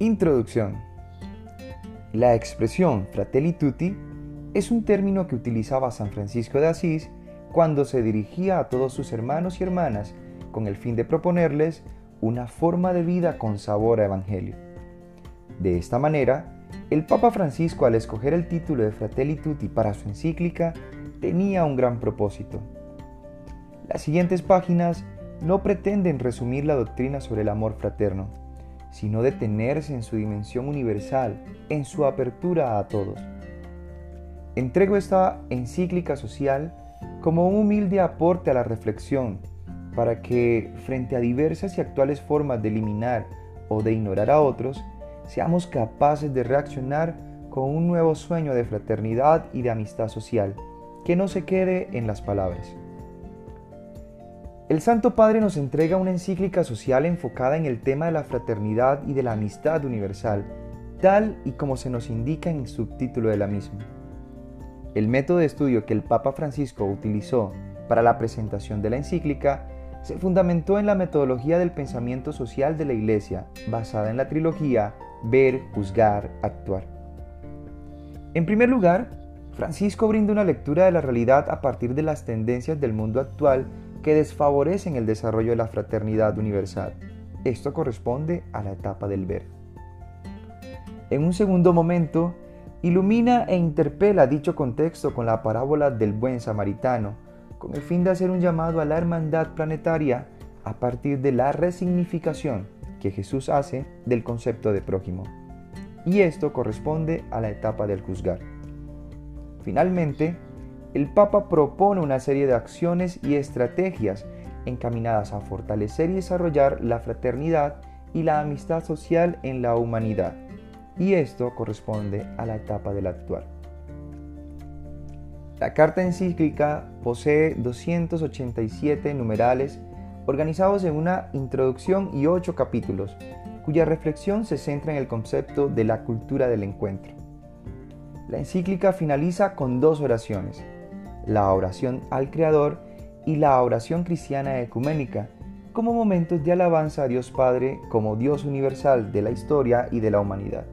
Introducción. La expresión fratelli tutti es un término que utilizaba San Francisco de Asís cuando se dirigía a todos sus hermanos y hermanas con el fin de proponerles una forma de vida con sabor a evangelio. De esta manera, el Papa Francisco al escoger el título de Fratelli Tutti para su encíclica tenía un gran propósito. Las siguientes páginas no pretenden resumir la doctrina sobre el amor fraterno, sino detenerse en su dimensión universal, en su apertura a todos. Entrego esta encíclica social como un humilde aporte a la reflexión para que, frente a diversas y actuales formas de eliminar o de ignorar a otros, seamos capaces de reaccionar con un nuevo sueño de fraternidad y de amistad social, que no se quede en las palabras. El Santo Padre nos entrega una encíclica social enfocada en el tema de la fraternidad y de la amistad universal, tal y como se nos indica en el subtítulo de la misma. El método de estudio que el Papa Francisco utilizó para la presentación de la encíclica se fundamentó en la metodología del pensamiento social de la Iglesia, basada en la trilogía Ver, Juzgar, Actuar. En primer lugar, Francisco brinda una lectura de la realidad a partir de las tendencias del mundo actual que desfavorecen el desarrollo de la fraternidad universal. Esto corresponde a la etapa del ver. En un segundo momento, ilumina e interpela dicho contexto con la parábola del buen samaritano, con el fin de hacer un llamado a la hermandad planetaria a partir de la resignificación que Jesús hace del concepto de prójimo. Y esto corresponde a la etapa del juzgar. Finalmente, el Papa propone una serie de acciones y estrategias encaminadas a fortalecer y desarrollar la fraternidad y la amistad social en la humanidad, y esto corresponde a la etapa del actuar. La carta encíclica posee 287 numerales organizados en una introducción y ocho capítulos, cuya reflexión se centra en el concepto de la cultura del encuentro. La encíclica finaliza con dos oraciones, la oración al Creador y la oración cristiana ecuménica, como momentos de alabanza a Dios Padre como Dios universal de la historia y de la humanidad.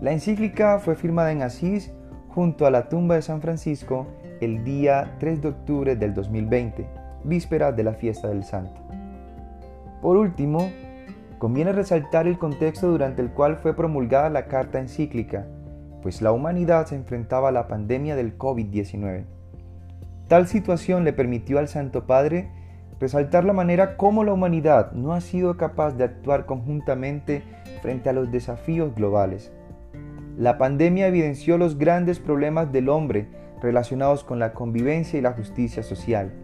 La encíclica fue firmada en Asís junto a la tumba de San Francisco el día 3 de octubre del 2020, víspera de la fiesta del Santo. Por último, conviene resaltar el contexto durante el cual fue promulgada la carta encíclica, pues la humanidad se enfrentaba a la pandemia del COVID-19. Tal situación le permitió al Santo Padre resaltar la manera como la humanidad no ha sido capaz de actuar conjuntamente frente a los desafíos globales. La pandemia evidenció los grandes problemas del hombre relacionados con la convivencia y la justicia social.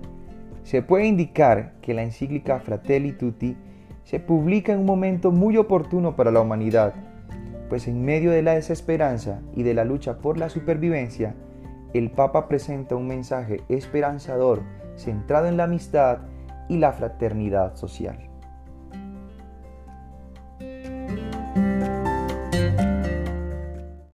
Se puede indicar que la encíclica Fratelli Tutti se publica en un momento muy oportuno para la humanidad, pues en medio de la desesperanza y de la lucha por la supervivencia, el Papa presenta un mensaje esperanzador centrado en la amistad y la fraternidad social.